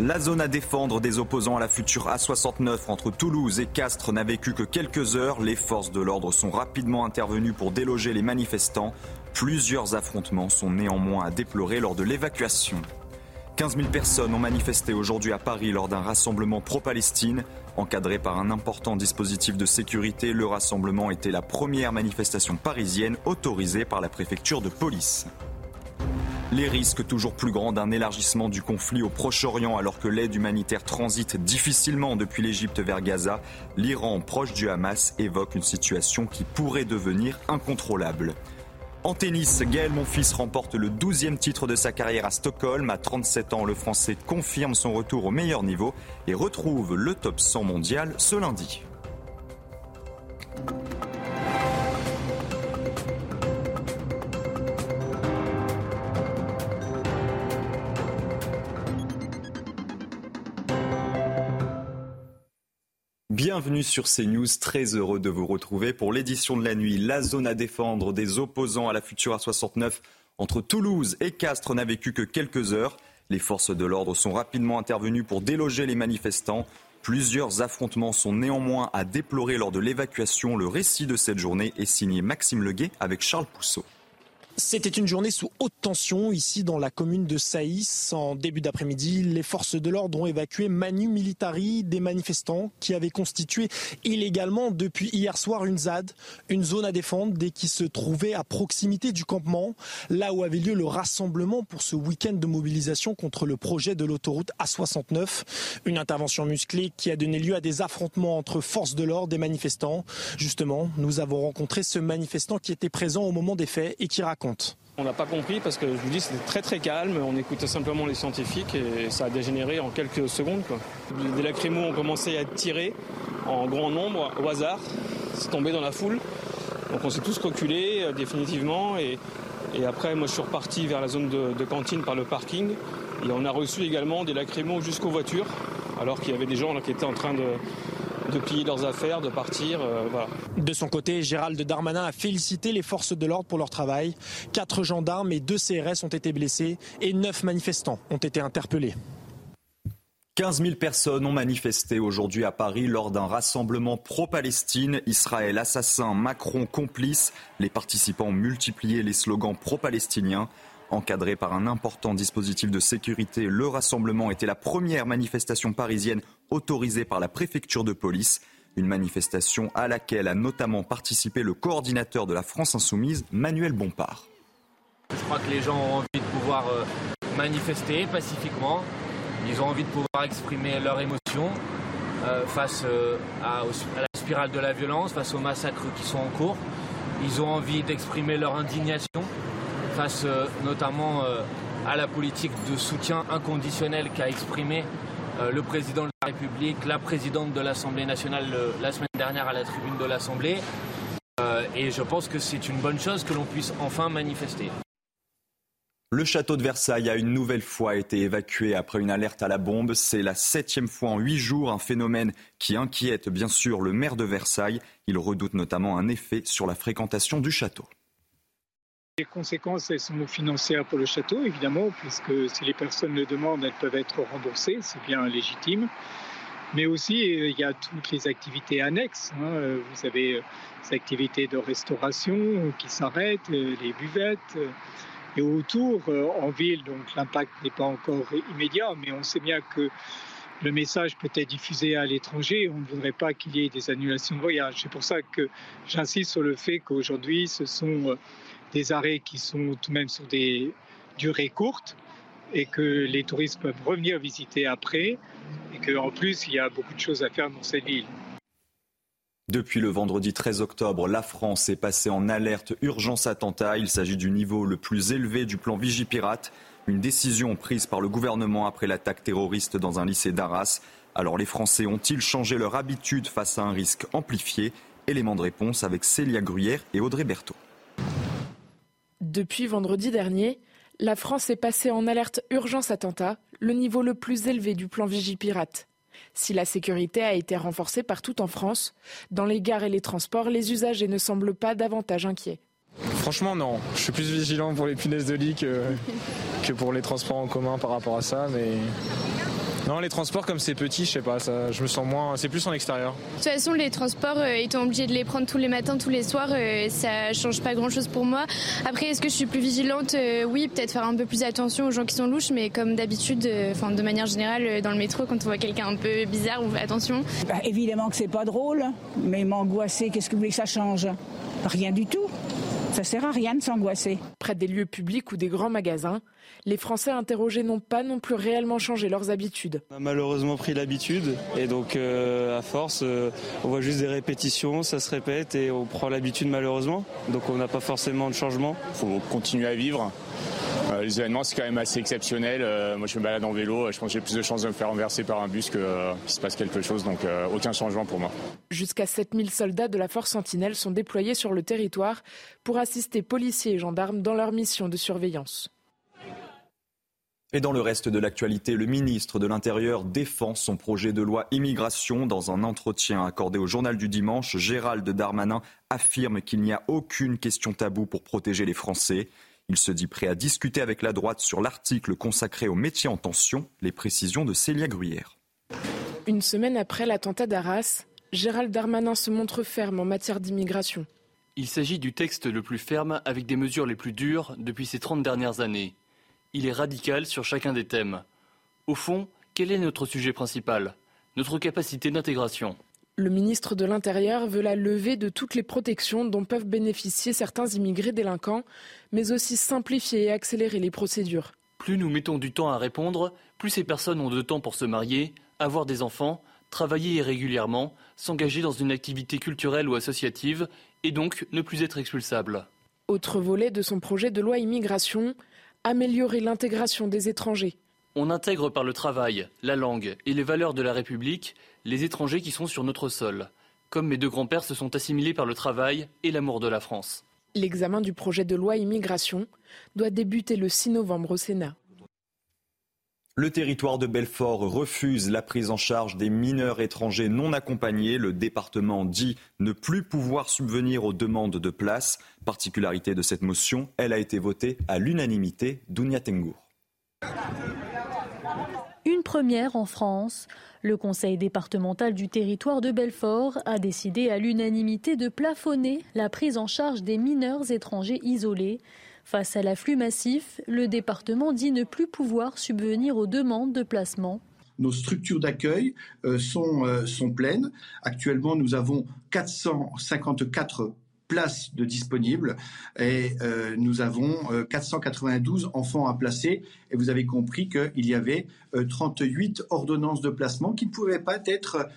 La zone à défendre des opposants à la future A69 entre Toulouse et Castres n'a vécu que quelques heures. Les forces de l'ordre sont rapidement intervenues pour déloger les manifestants. Plusieurs affrontements sont néanmoins à déplorer lors de l'évacuation. 15 000 personnes ont manifesté aujourd'hui à Paris lors d'un rassemblement pro-Palestine. Encadré par un important dispositif de sécurité, le rassemblement était la première manifestation parisienne autorisée par la préfecture de police. Les risques toujours plus grands d'un élargissement du conflit au Proche-Orient alors que l'aide humanitaire transite difficilement depuis l'Égypte vers Gaza, l'Iran proche du Hamas évoque une situation qui pourrait devenir incontrôlable. En tennis, Gaël Monfils remporte le 12e titre de sa carrière à Stockholm. À 37 ans, le Français confirme son retour au meilleur niveau et retrouve le top 100 mondial ce lundi. Bienvenue sur CNews, très heureux de vous retrouver pour l'édition de la nuit. La zone à défendre des opposants à la future A69 entre Toulouse et Castres n'a vécu que quelques heures. Les forces de l'ordre sont rapidement intervenues pour déloger les manifestants. Plusieurs affrontements sont néanmoins à déplorer lors de l'évacuation. Le récit de cette journée est signé Maxime Leguet avec Charles Pousseau. C'était une journée sous haute tension ici dans la commune de Saïs. En début d'après-midi, les forces de l'ordre ont évacué Manu Militari des manifestants qui avaient constitué illégalement depuis hier soir une ZAD, une zone à défendre dès qu'ils se trouvaient à proximité du campement, là où avait lieu le rassemblement pour ce week-end de mobilisation contre le projet de l'autoroute A69. Une intervention musclée qui a donné lieu à des affrontements entre forces de l'ordre et manifestants. Justement, nous avons rencontré ce manifestant qui était présent au moment des faits et qui raconte on n'a pas compris parce que je vous dis c'était très très calme, on écoutait simplement les scientifiques et ça a dégénéré en quelques secondes. Des lacrymos ont commencé à tirés en grand nombre au hasard, c'est tombé dans la foule. Donc on s'est tous reculés euh, définitivement. Et, après moi je suis reparti vers la zone de, cantine par le parking. Et on a reçu également des lacrymos jusqu'aux voitures alors qu'il y avait des gens qui étaient en train de, de plier leurs affaires, de partir. Euh, de son côté, Gérald Darmanin a félicité les forces de l'ordre pour leur travail. Quatre gendarmes et deux CRS ont été blessés et neuf manifestants ont été interpellés. 15 000 personnes ont manifesté aujourd'hui à Paris lors d'un rassemblement pro-Palestine. Israël assassin, Macron complice. Les participants ont multiplié les slogans pro-palestiniens. Encadré par un important dispositif de sécurité, le rassemblement était la première manifestation parisienne autorisée par la préfecture de police. Une manifestation à laquelle a notamment participé le coordinateur de la France insoumise, Manuel Bompard. Je crois que les gens ont envie de pouvoir euh, manifester pacifiquement. Ils ont envie de pouvoir exprimer leurs émotions euh, face euh, à, à la spirale de la violence, face aux massacres qui sont en cours. Ils ont envie d'exprimer leur indignation face euh, notamment euh, à la politique de soutien inconditionnel qu'a exprimé euh, le président de la République, la présidente de l'Assemblée nationale la semaine dernière à la tribune de l'Assemblée. et je pense que c'est une bonne chose que l'on puisse enfin manifester. Le château de Versailles a une nouvelle fois été évacué après une alerte à la bombe. C'est la septième fois en huit jours, un phénomène qui inquiète bien sûr le maire de Versailles. Il redoute notamment un effet sur la fréquentation du château. Les conséquences, elles sont financières pour le château, évidemment, puisque si les personnes le demandent, elles peuvent être remboursées, c'est bien légitime. Mais aussi, euh, il y a toutes les activités annexes. Hein. Vous avez les euh, activités de restauration qui s'arrêtent, euh, les buvettes. Et autour, en ville, donc l'impact n'est pas encore immédiat, mais on sait bien que le message peut être diffusé à l'étranger. On ne voudrait pas qu'il y ait des annulations de voyage. C'est pour ça que j'insiste sur le fait qu'aujourd'hui, ce sont des arrêts qui sont tout de même sur des durées courtes et que les touristes peuvent revenir visiter après et qu'en plus il y a beaucoup de choses à faire dans cette ville. Depuis le vendredi 13 octobre, la France est passée en alerte urgence attentat. Il s'agit du niveau le plus élevé du plan Vigipirate, une décision prise par le gouvernement après l'attaque terroriste dans un lycée d'Arras. Alors les Français ont-ils changé leur habitude face à un risque amplifié? Élément de réponse avec Célia Gruyère et Audrey Berthaud. Depuis vendredi dernier, la France est passée en alerte urgence attentat, le niveau le plus élevé du plan Vigipirate. Si la sécurité a été renforcée partout en France, dans les gares et les transports, les usagers ne semblent pas davantage inquiets. Franchement, non. Je suis plus vigilant pour les punaises de lit que, que pour les transports en commun par rapport à ça, mais non, les transports, comme c'est petit, je sais pas, ça, je me sens moins. C'est plus en extérieur. De toute façon, les transports, euh, étant obligés de les prendre tous les matins, tous les soirs, euh, ça change pas grand chose pour moi. Après, est-ce que je suis plus vigilante? Euh, Oui, peut-être faire un peu plus attention aux gens qui sont louches, mais comme d'habitude, enfin, de manière générale, dans le métro, quand on voit quelqu'un un peu bizarre, on fait attention. Bah, évidemment que c'est pas drôle, mais m'angoisser, qu'est-ce que vous voulez que ça change? Rien du tout. Ça sert à rien de s'angoisser. Près des lieux publics ou des grands magasins, les Français interrogés n'ont pas non plus réellement changé leurs habitudes. On a malheureusement pris l'habitude et donc euh, à force, euh, on voit juste des répétitions, ça se répète et on prend l'habitude malheureusement. Donc on n'a pas forcément de changement. Il faut continuer à vivre. Euh, les événements, c'est quand même assez exceptionnel. moi, je me balade en vélo. Je pense que j'ai plus de chances de me faire renverser par un bus qu'il se passe quelque chose. Donc, aucun changement pour moi. Jusqu'à 7000 soldats de la force Sentinelle sont déployés sur le territoire pour assister policiers et gendarmes dans leur mission de surveillance. Et dans le reste de l'actualité, le ministre de l'Intérieur défend son projet de loi immigration. Dans un entretien accordé au journal du dimanche, Gérald Darmanin affirme qu'il n'y a aucune question taboue pour protéger les Français. Il se dit prêt à discuter avec la droite sur l'article consacré aux métiers en tension. Les précisions de Célia Gruyère. Une semaine après l'attentat d'Arras, Gérald Darmanin se montre ferme en matière d'immigration. Il s'agit du texte le plus ferme avec des mesures les plus dures depuis ces 30 dernières années. Il est radical sur chacun des thèmes. Au fond, quel est notre sujet principal? Notre capacité d'intégration? Le ministre de l'Intérieur veut la levée de toutes les protections dont peuvent bénéficier certains immigrés délinquants, mais aussi simplifier et accélérer les procédures. Plus nous mettons du temps à répondre, plus ces personnes ont de temps pour se marier, avoir des enfants, travailler irrégulièrement, s'engager dans une activité culturelle ou associative, et donc ne plus être expulsable. Autre volet de son projet de loi immigration, améliorer l'intégration des étrangers. On intègre par le travail, la langue et les valeurs de la République les étrangers qui sont sur notre sol, comme mes deux grands-pères se sont assimilés par le travail et l'amour de la France. L'examen du projet de loi immigration doit débuter le 6 novembre au Sénat. Le territoire de Belfort refuse la prise en charge des mineurs étrangers non accompagnés. Le département dit ne plus pouvoir subvenir aux demandes de place. Particularité de cette motion, elle a été votée à l'unanimité d'Ounia Tengour. Première en France. Le conseil départemental du territoire de Belfort a décidé à l'unanimité de plafonner la prise en charge des mineurs étrangers isolés. Face à l'afflux massif, le département dit ne plus pouvoir subvenir aux demandes de placement. Nos structures d'accueil euh, sont, euh, sont pleines. Actuellement, nous avons 454 places de disponibles et euh, nous avons 492 enfants à placer. Et vous avez compris qu'il y avait 38 ordonnances de placement qui ne pouvaient pas être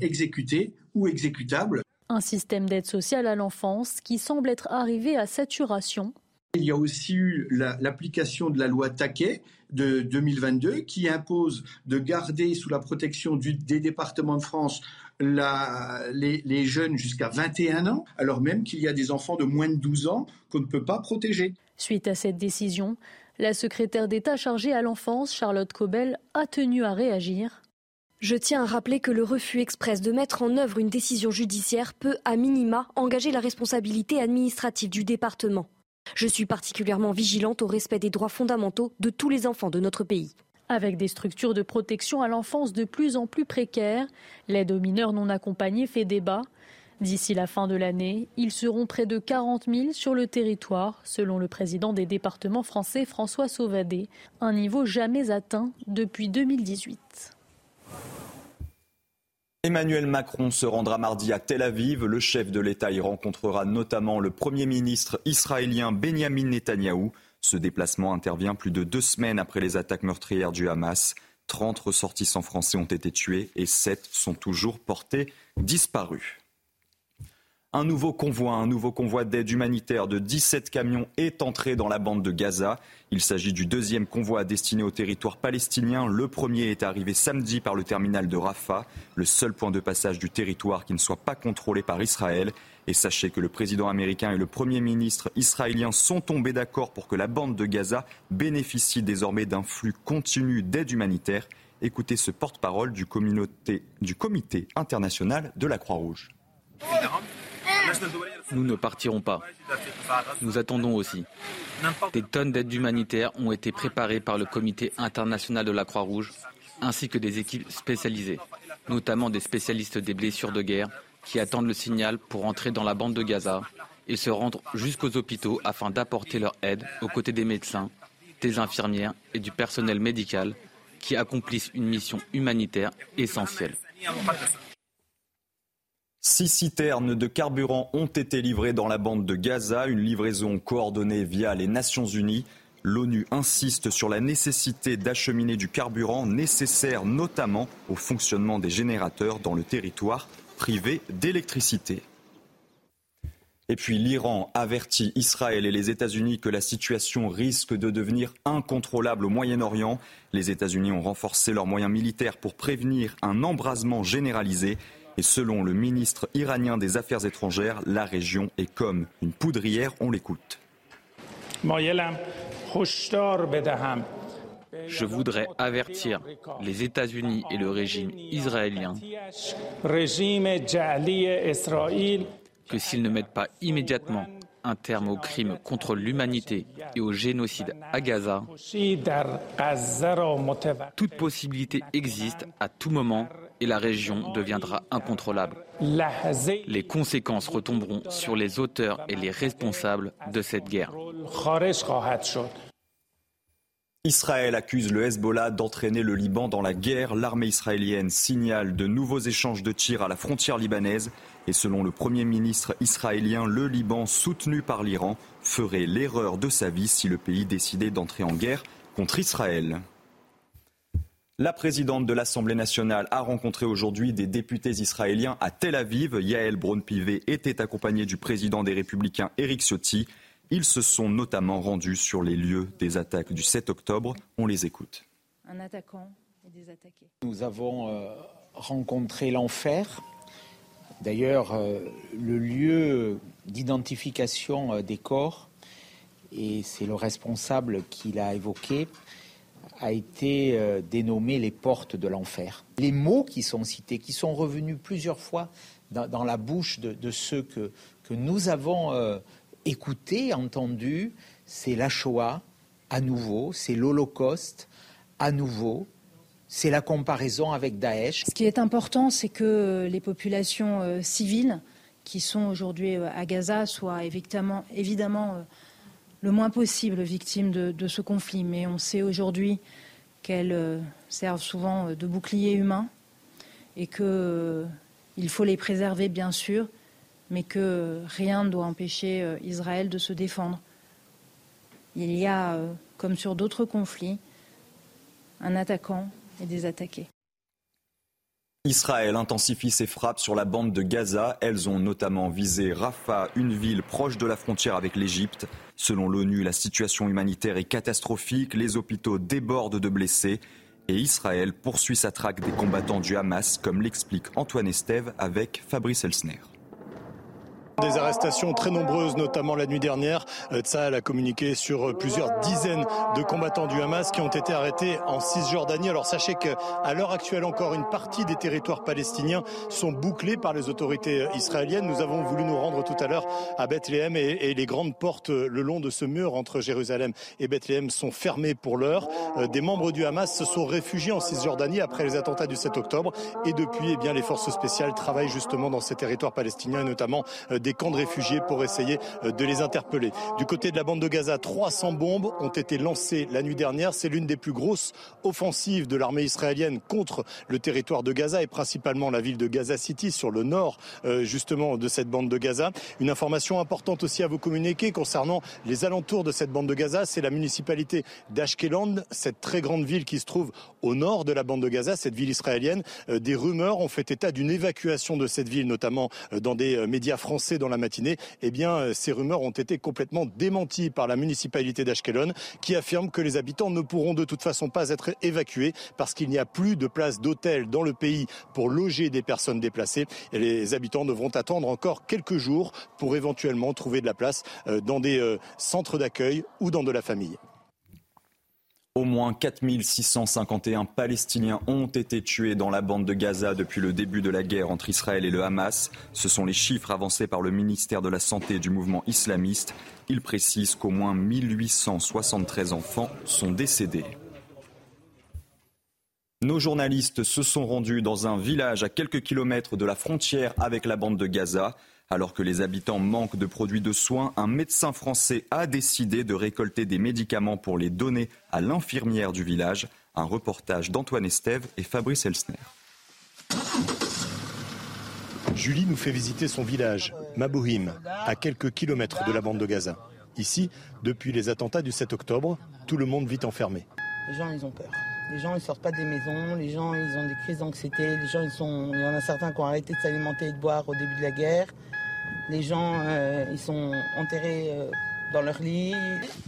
exécutées ou exécutables. Un système d'aide sociale à l'enfance qui semble être arrivé à saturation il y a aussi eu l'application de la loi Taquet de 2022 qui impose de garder sous la protection des départements de France les, jeunes jusqu'à 21 ans, alors même qu'il y a des enfants de moins de 12 ans qu'on ne peut pas protéger. Suite à cette décision, la secrétaire d'État chargée à l'enfance, Charlotte Cobel, a tenu à réagir. Je tiens à rappeler que le refus express de mettre en œuvre une décision judiciaire peut, à minima, engager la responsabilité administrative du département. Je suis particulièrement vigilante au respect des droits fondamentaux de tous les enfants de notre pays. Avec des structures de protection à l'enfance de plus en plus précaires, l'aide aux mineurs non accompagnés fait débat. D'ici la fin de l'année, ils seront près de 40 000 sur le territoire, selon le président des départements français François Sauvadet, un niveau jamais atteint depuis 2018. Emmanuel Macron se rendra mardi à Tel Aviv. Le chef de l'État y rencontrera notamment le Premier ministre israélien Benjamin Netanyahou. Ce déplacement intervient plus de deux semaines après les attaques meurtrières du Hamas. 30 ressortissants français ont été tués et 7 sont toujours portés disparus. Un nouveau convoi, un nouveau convoi d'aide humanitaire de 17 camions est entré dans la bande de Gaza. Il s'agit du deuxième convoi destiné au territoire palestinien. Le premier est arrivé samedi par le terminal de Rafah, le seul point de passage du territoire qui ne soit pas contrôlé par Israël. Et sachez que le président américain et le premier ministre israélien sont tombés d'accord pour que la bande de Gaza bénéficie désormais d'un flux continu d'aide humanitaire. Écoutez ce porte-parole du, du comité international de la Croix-Rouge. Nous ne partirons pas. Nous attendons aussi. Des tonnes d'aide humanitaire ont été préparées par le Comité international de la Croix-Rouge, ainsi que des équipes spécialisées, notamment des spécialistes des blessures de guerre, qui attendent le signal pour entrer dans la bande de Gaza et se rendre jusqu'aux hôpitaux afin d'apporter leur aide aux côtés des médecins, des infirmières et du personnel médical qui accomplissent une mission humanitaire essentielle. Six citernes de carburant ont été livrées dans la bande de Gaza, une livraison coordonnée via les Nations Unies. L'ONU insiste sur la nécessité d'acheminer du carburant nécessaire notamment au fonctionnement des générateurs dans le territoire privé d'électricité. Et puis l'Iran avertit Israël et les États-Unis que la situation risque de devenir incontrôlable au Moyen-Orient. Les États-Unis ont renforcé leurs moyens militaires pour prévenir un embrasement généralisé. Et selon le ministre iranien des Affaires étrangères, la région est comme une poudrière. On l'écoute. Je voudrais avertir les États-Unis et le régime israélien que s'ils ne mettent pas immédiatement un terme aux crimes contre l'humanité et au génocide à Gaza, toute possibilité existe à tout moment et la région deviendra incontrôlable. Les conséquences retomberont sur les auteurs et les responsables de cette guerre. Israël accuse le Hezbollah d'entraîner le Liban dans la guerre. L'armée israélienne signale de nouveaux échanges de tirs à la frontière libanaise. Et selon le Premier ministre israélien, le Liban, soutenu par l'Iran, ferait l'erreur de sa vie si le pays décidait d'entrer en guerre contre Israël. La présidente de l'Assemblée nationale a rencontré aujourd'hui des députés israéliens à Tel Aviv. Yael Braun-Pivet était accompagnée du président des Républicains Eric Ciotti. Ils se sont notamment rendus sur les lieux des attaques du 7 octobre. On les écoute. Un attaquant et des attaqués. Nous avons euh, rencontré l'enfer. D'ailleurs, euh, le lieu d'identification euh, des corps, et c'est le responsable qui l'a évoqué, a été dénommé les portes de l'enfer. Les mots qui sont cités, qui sont revenus plusieurs fois dans, la bouche de, ceux que, que nous avons écouté, entendu, c'est la Shoah à nouveau, c'est l'Holocauste à nouveau, c'est la comparaison avec Daesh. Ce qui est important, c'est que les populations euh, civiles qui sont aujourd'hui euh, à Gaza soient évidemment, évidemment euh, le moins possible victimes de, ce conflit. Mais on sait aujourd'hui qu'elles servent souvent de bouclier humain et qu'il faut les préserver, bien sûr, mais que rien ne doit empêcher euh, Israël de se défendre. Il y a, euh, comme sur d'autres conflits, un attaquant et des attaqués. Israël intensifie ses frappes sur la bande de Gaza. Elles ont notamment visé Rafah, une ville proche de la frontière avec l'Égypte. Selon l'ONU, la situation humanitaire est catastrophique. Les hôpitaux débordent de blessés. Et Israël poursuit sa traque des combattants du Hamas, comme l'explique Antoine Estève avec Fabrice Elsner. Des arrestations très nombreuses, notamment la nuit dernière. Euh, Tsahal a communiqué sur euh, plusieurs dizaines de combattants du Hamas qui ont été arrêtés en Cisjordanie. Alors sachez qu'à l'heure actuelle encore, une partie des territoires palestiniens sont bouclés par les autorités euh, israéliennes. Nous avons voulu nous rendre tout à l'heure à Bethléem et, les grandes portes le long de ce mur entre Jérusalem et Bethléem sont fermées pour l'heure. Des membres du Hamas se sont réfugiés en Cisjordanie après les attentats du 7 octobre et depuis, eh bien, les forces spéciales travaillent justement dans ces territoires palestiniens et notamment des camps de réfugiés pour essayer euh, de les interpeller. Du côté de la bande de Gaza, 300 bombes ont été lancées la nuit dernière. C'est l'une des plus grosses offensives de l'armée israélienne contre le territoire de Gaza et principalement la ville de Gaza City sur le nord euh, justement de cette bande de Gaza. Une information importante aussi à vous communiquer concernant les alentours de cette bande de Gaza, c'est la municipalité d'Ashkelon, cette très grande ville qui se trouve au nord de la bande de Gaza, cette ville israélienne. Euh, des rumeurs ont fait état d'une évacuation de cette ville, notamment dans des médias français dans la matinée, eh bien, ces rumeurs ont été complètement démenties par la municipalité d'Ashkelon, qui affirme que les habitants ne pourront de toute façon pas être évacués parce qu'il n'y a plus de place d'hôtel dans le pays pour loger des personnes déplacées. Et les habitants devront attendre encore quelques jours pour éventuellement trouver de la place euh, dans des euh, centres d'accueil ou dans de la famille. Au moins 4651 Palestiniens ont été tués dans la bande de Gaza depuis le début de la guerre entre Israël et le Hamas. Ce sont les chiffres avancés par le ministère de la Santé du mouvement islamiste. Il précise qu'au moins 1873 enfants sont décédés. Nos journalistes se sont rendus dans un village à quelques kilomètres de la frontière avec la bande de Gaza. Alors que les habitants manquent de produits de soins, un médecin français a décidé de récolter des médicaments pour les donner à l'infirmière du village. Un reportage d'Antoine Estève et Fabrice Elsner. Julie nous fait visiter son village, Mabouhim, à quelques kilomètres de la bande de Gaza. Ici, depuis les attentats du 7 octobre, tout le monde vit enfermé. Les gens, ils ont peur. Les gens, ils sortent pas des maisons. Les gens, ils ont des crises d'anxiété. Les gens, ils sont. Il y en a certains qui ont arrêté de s'alimenter et de boire au début de la guerre. Les gens, euh, ils sont enterrés euh, dans leur lit.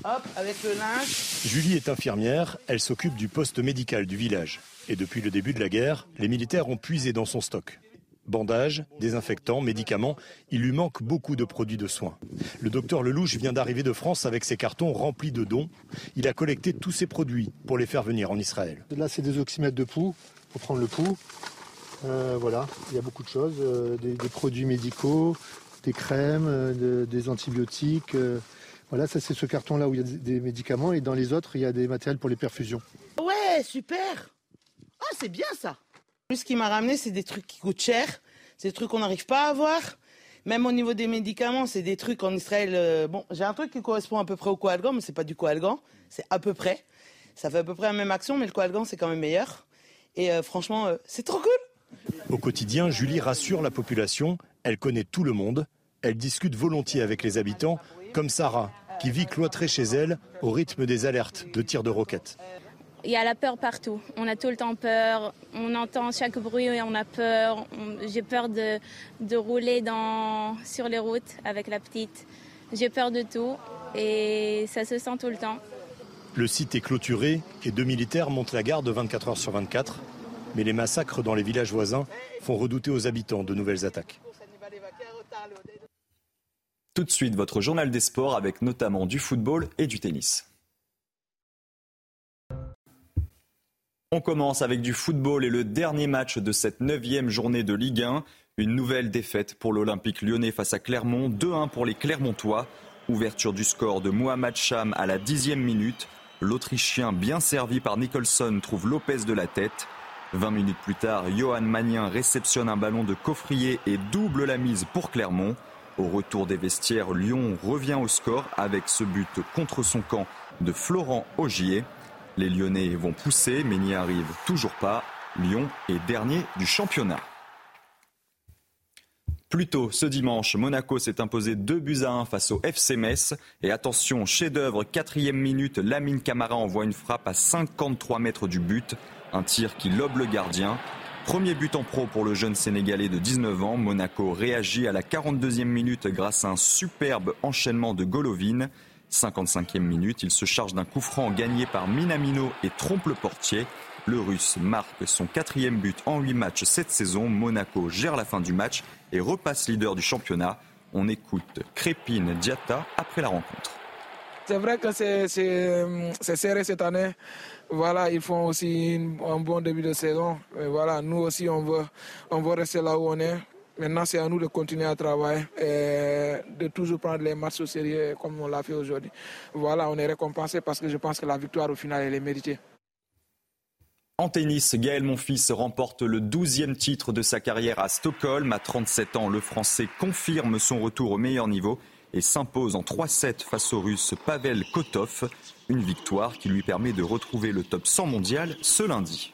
Hop, avec le linge. Julie est infirmière, elle s'occupe du poste médical du village. Et depuis le début de la guerre, les militaires ont puisé dans son stock. Bandages, désinfectants, médicaments, il lui manque beaucoup de produits de soins. Le docteur Lelouch vient d'arriver de France avec ses cartons remplis de dons. Il a collecté tous ces produits pour les faire venir en Israël. Là, c'est des oxymètres de pouls pour prendre le pouls. Euh, voilà, il y a beaucoup de choses, des, des, produits médicaux, des crèmes, euh, des antibiotiques. Euh, voilà, ça c'est ce carton-là où il y a des médicaments et dans les autres, il y a des matériels pour les perfusions. Ouais, super Ah, c'est bien ça Ce qui m'a ramené, c'est des trucs qui coûtent cher, c'est des trucs qu'on n'arrive pas à avoir. Même au niveau des médicaments, c'est des trucs en Israël. Euh, bon, j'ai un truc qui correspond à peu près au coalgan, mais c'est pas du coalgan, c'est à peu près. Ça fait à peu près la même action, mais le coalgan c'est quand même meilleur. Et franchement, c'est trop cool. Au quotidien, Julie rassure la population elle connaît tout le monde, elle discute volontiers avec les habitants, comme Sarah, qui vit cloîtrée chez elle au rythme des alertes de tirs de roquettes. Il y a la peur partout. On a tout le temps peur. On entend chaque bruit et on a peur. J'ai peur de, de rouler dans, sur les routes avec la petite. J'ai peur de tout et ça se sent tout le temps. Le site est clôturé et deux militaires montent la garde 24 heures sur 24. Mais les massacres dans les villages voisins font redouter aux habitants de nouvelles attaques. Tout de suite, votre journal des sports avec notamment du football et du tennis. On commence avec du football et le dernier match de cette neuvième journée de Ligue 1. Une nouvelle défaite pour l'Olympique lyonnais face à Clermont, 2-1 pour les Clermontois. Ouverture du score de Mohamed Cham à la dixième minute. L'Autrichien, bien servi par Nicholson, trouve Lopez de la tête. 20 minutes plus tard, Johan Magnin réceptionne un ballon de coffrier et double la mise pour Clermont. Au retour des vestiaires, Lyon revient au score avec ce but contre son camp de Florent Augier. Les Lyonnais vont pousser mais n'y arrivent toujours pas. Lyon est dernier du championnat. Plus tôt, ce dimanche, Monaco s'est imposé 2 buts à 1 face au FC Metz. Et attention, chef-d'œuvre, quatrième minute, Lamine Camara envoie une frappe à 53 mètres du but. Un tir qui lobe le gardien. Premier but en pro pour le jeune Sénégalais de 19 ans. Monaco réagit à la 42e minute grâce à un superbe enchaînement de Golovin. 55e minute, il se charge d'un coup franc gagné par Minamino et trompe le portier. Le Russe marque son quatrième but en huit matchs cette saison. Monaco gère la fin du match et repasse leader du championnat. On écoute Crépine Diatta après la rencontre. C'est vrai que c'est serré cette année. Voilà, ils font aussi un bon début de saison. Et voilà, nous aussi, on veut, on veut rester là où on est. Maintenant, c'est à nous de continuer à travailler et de toujours prendre les matchs au sérieux comme on l'a fait aujourd'hui. Voilà, on est récompensé parce que je pense que la victoire, au final, elle est méritée. En tennis, Gaël Monfils remporte le 12e titre de sa carrière à Stockholm. À 37 ans, le Français confirme son retour au meilleur niveau et s'impose en 3-7 face au Russe Pavel Kotov. Une victoire qui lui permet de retrouver le top 100 mondial ce lundi.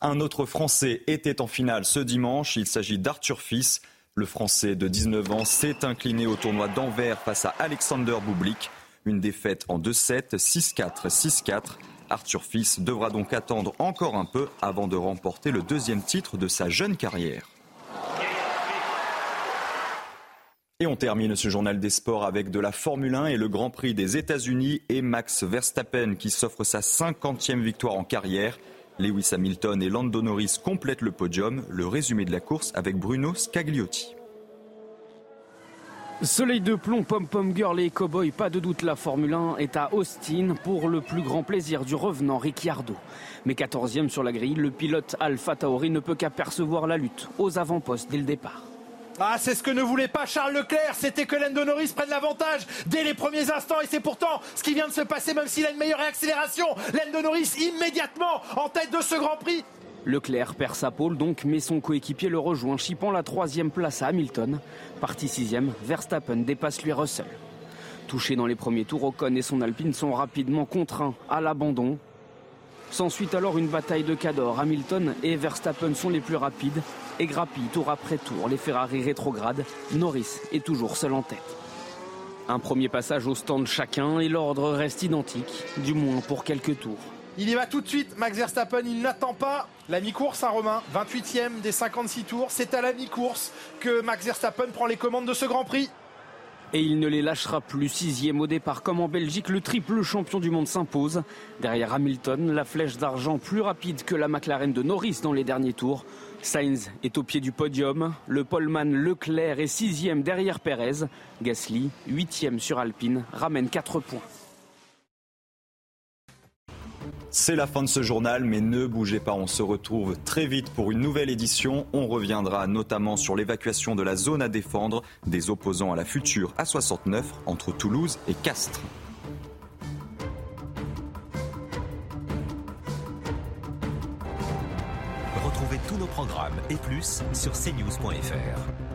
Un autre Français était en finale ce dimanche. Il s'agit d'Arthur Fils. Le Français de 19 ans s'est incliné au tournoi d'Anvers face à Alexander Bublik. Une défaite en 2-7, 6-4, 6-4. Arthur Fils devra donc attendre encore un peu avant de remporter le deuxième titre de sa jeune carrière. Et on termine ce journal des sports avec de la Formule 1 et le Grand Prix des États-Unis et Max Verstappen qui s'offre sa 50e victoire en carrière. Lewis Hamilton et Lando Norris complètent le podium. Le résumé de la course avec Bruno Scagliotti. Soleil de plomb, pom-pom girl et cowboy, pas de doute, la Formule 1 est à Austin pour le plus grand plaisir du revenant Ricciardo. Mais 14e sur la grille, le pilote Alpha Tauri ne peut qu'apercevoir la lutte aux avant-postes dès le départ. Ah, c'est ce que ne voulait pas Charles Leclerc, c'était que Lando Norris prenne l'avantage dès les premiers instants et c'est pourtant ce qui vient de se passer même s'il a une meilleure accélération. Lando Norris immédiatement en tête de ce Grand Prix. Leclerc perd sa pole donc, mais son coéquipier le rejoint, chipant la troisième place à Hamilton. Parti sixième, Verstappen dépasse lui Russell. Touché dans les premiers tours, Ocon et son Alpine sont rapidement contraints à l'abandon. S'ensuit alors une bataille de cadors. Hamilton et Verstappen sont les plus rapides et grappillent tour après tour les Ferrari rétrogrades. Norris est toujours seul en tête. Un premier passage au stand chacun et l'ordre reste identique, du moins pour quelques tours. Il y va tout de suite, Max Verstappen, il n'attend pas la mi-course, à Romain. 28e des 56 tours, c'est à la mi-course que Max Verstappen prend les commandes de ce Grand Prix. Et il ne les lâchera plus. Sixième au départ, comme en Belgique, le triple champion du monde s'impose. Derrière Hamilton, la flèche d'argent plus rapide que la McLaren de Norris dans les derniers tours. Sainz est au pied du podium. Le poleman Leclerc est sixième derrière Perez. Gasly, huitième sur Alpine, ramène 4 points. C'est la fin de ce journal, mais ne bougez pas, on se retrouve très vite pour une nouvelle édition. On reviendra notamment sur l'évacuation de la zone à défendre des opposants à la future A69 entre Toulouse et Castres. Retrouvez tous nos programmes et plus sur cnews.fr.